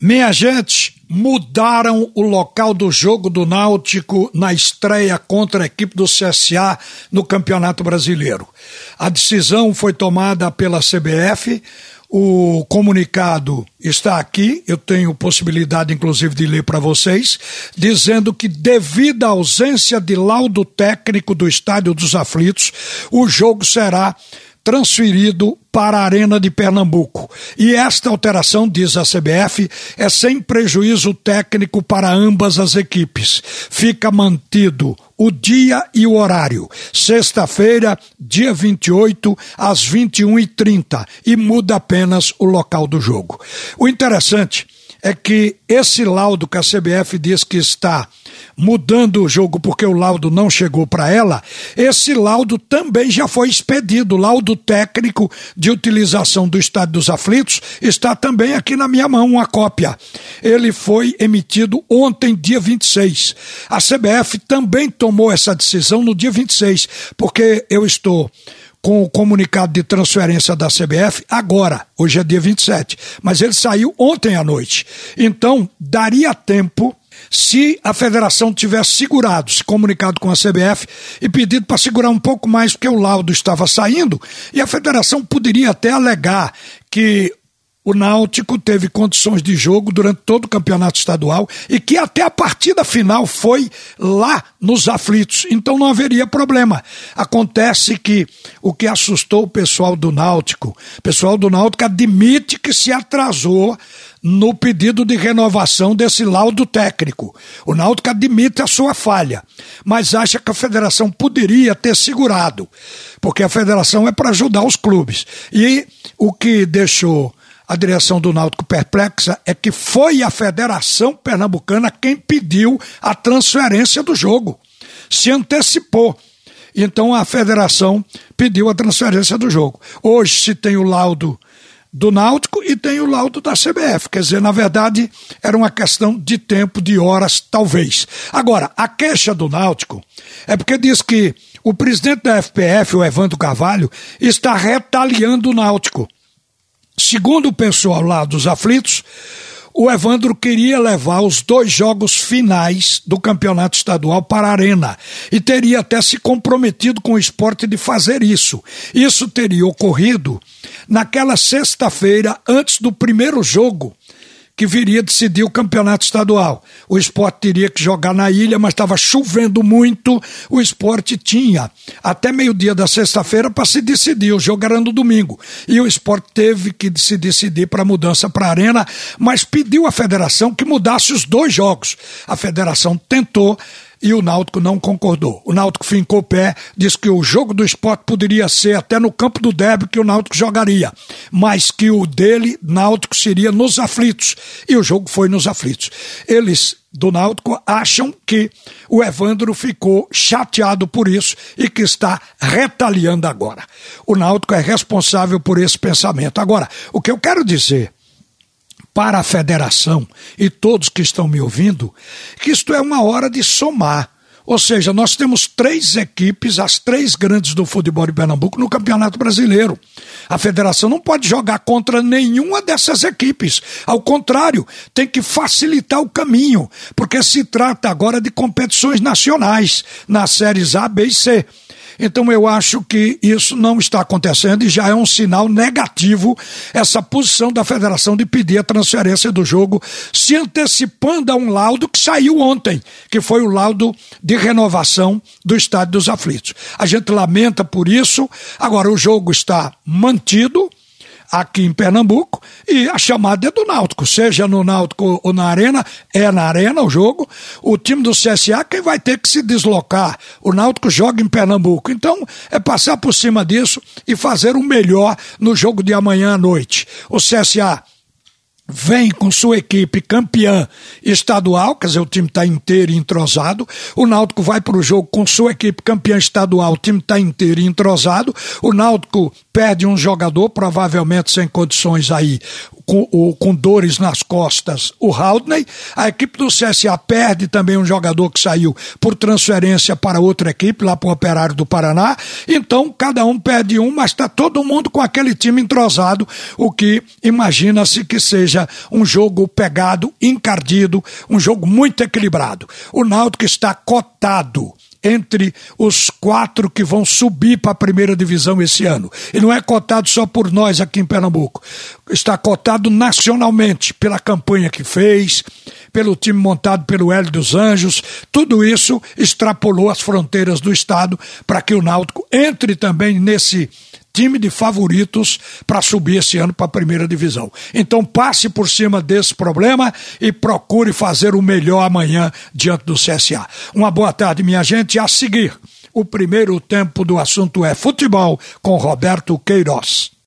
Minha gente, mudaram o local do jogo do Náutico na estreia contra a equipe do CSA no Campeonato Brasileiro. A decisão foi tomada pela CBF. O comunicado está aqui, eu tenho possibilidade inclusive de ler para vocês, dizendo que devido à ausência de laudo técnico do Estádio dos Aflitos, o jogo será transferido para a Arena de Pernambuco. E esta alteração, diz a CBF, é sem prejuízo técnico para ambas as equipes. Fica mantido o dia e o horário. Sexta-feira, dia 28, às 21h30. E muda apenas o local do jogo. O interessante é que esse laudo que a CBF diz que está mudando o jogo porque o laudo não chegou para ela, esse laudo também já foi expedido. O laudo técnico de utilização do Estádio dos Aflitos está também aqui na minha mão, uma cópia. Ele foi emitido ontem, dia 26. A CBF também tomou essa decisão no dia 26, porque eu estou com o comunicado de transferência da CBF agora, hoje é dia 27, mas ele saiu ontem à noite. Então, daria tempo se a federação tivesse segurado, se comunicado com a CBF e pedido para segurar um pouco mais, porque o laudo estava saindo, e a federação poderia até alegar que o Náutico teve condições de jogo durante todo o campeonato estadual e que até a partida final foi lá nos aflitos, então não haveria problema. Acontece que o que assustou o pessoal do Náutico, o pessoal do Náutico admite que se atrasou no pedido de renovação desse laudo técnico. O Náutico admite a sua falha, mas acha que a federação poderia ter segurado, porque a federação é para ajudar os clubes. E o que deixou a direção do Náutico perplexa é que foi a Federação Pernambucana quem pediu a transferência do jogo. Se antecipou. Então a federação pediu a transferência do jogo. Hoje se tem o laudo do Náutico e tem o laudo da CBF. Quer dizer, na verdade, era uma questão de tempo, de horas, talvez. Agora, a queixa do Náutico é porque diz que o presidente da FPF, o Evandro Carvalho, está retaliando o Náutico. Segundo o pessoal lá dos aflitos, o Evandro queria levar os dois jogos finais do campeonato estadual para a Arena e teria até se comprometido com o esporte de fazer isso. Isso teria ocorrido naquela sexta-feira, antes do primeiro jogo que viria decidir o campeonato estadual. O esporte teria que jogar na ilha, mas estava chovendo muito. O esporte tinha até meio-dia da sexta-feira para se decidir. O jogo era no domingo. E o esporte teve que se decidir para mudança para a arena, mas pediu à federação que mudasse os dois jogos. A federação tentou e o Náutico não concordou. O Náutico fincou o pé, disse que o jogo do esporte poderia ser até no campo do derby que o Náutico jogaria, mas que o dele, Náutico, seria nos aflitos. E o jogo foi nos aflitos. Eles do Náutico acham que o Evandro ficou chateado por isso e que está retaliando agora. O Náutico é responsável por esse pensamento. Agora, o que eu quero dizer para a federação e todos que estão me ouvindo que isto é uma hora de somar. Ou seja, nós temos três equipes, as três grandes do futebol de Pernambuco, no Campeonato Brasileiro. A federação não pode jogar contra nenhuma dessas equipes. Ao contrário, tem que facilitar o caminho, porque se trata agora de competições nacionais, nas séries A, B e C. Então eu acho que isso não está acontecendo e já é um sinal negativo essa posição da federação de pedir a transferência do jogo, se antecipando a um laudo que saiu ontem, que foi o laudo de renovação do Estádio dos Aflitos. A gente lamenta por isso, agora o jogo está mantido aqui em Pernambuco e a chamada é do Náutico, seja no Náutico ou na Arena, é na Arena o jogo. O time do CSA quem vai ter que se deslocar. O Náutico joga em Pernambuco. Então é passar por cima disso e fazer o melhor no jogo de amanhã à noite. O CSA vem com sua equipe campeã estadual, quer dizer, o time está inteiro e entrosado. O Náutico vai para o jogo com sua equipe campeã estadual, o time está inteiro e entrosado. O Náutico perde um jogador, provavelmente sem condições aí, com, com dores nas costas, o Haldney. A equipe do CSA perde também um jogador que saiu por transferência para outra equipe, lá para o Operário do Paraná. Então, cada um perde um, mas está todo mundo com aquele time entrosado, o que imagina-se que seja um jogo pegado, encardido, um jogo muito equilibrado. O Náutico está cotado entre os quatro que vão subir para a primeira divisão esse ano. E não é cotado só por nós aqui em Pernambuco. Está cotado nacionalmente pela campanha que fez, pelo time montado pelo Hélio dos Anjos. Tudo isso extrapolou as fronteiras do estado para que o Náutico entre também nesse time de favoritos para subir esse ano para a primeira divisão. Então passe por cima desse problema e procure fazer o melhor amanhã diante do CSA. Uma boa tarde, minha gente. A seguir, o primeiro tempo do assunto é futebol com Roberto Queiroz.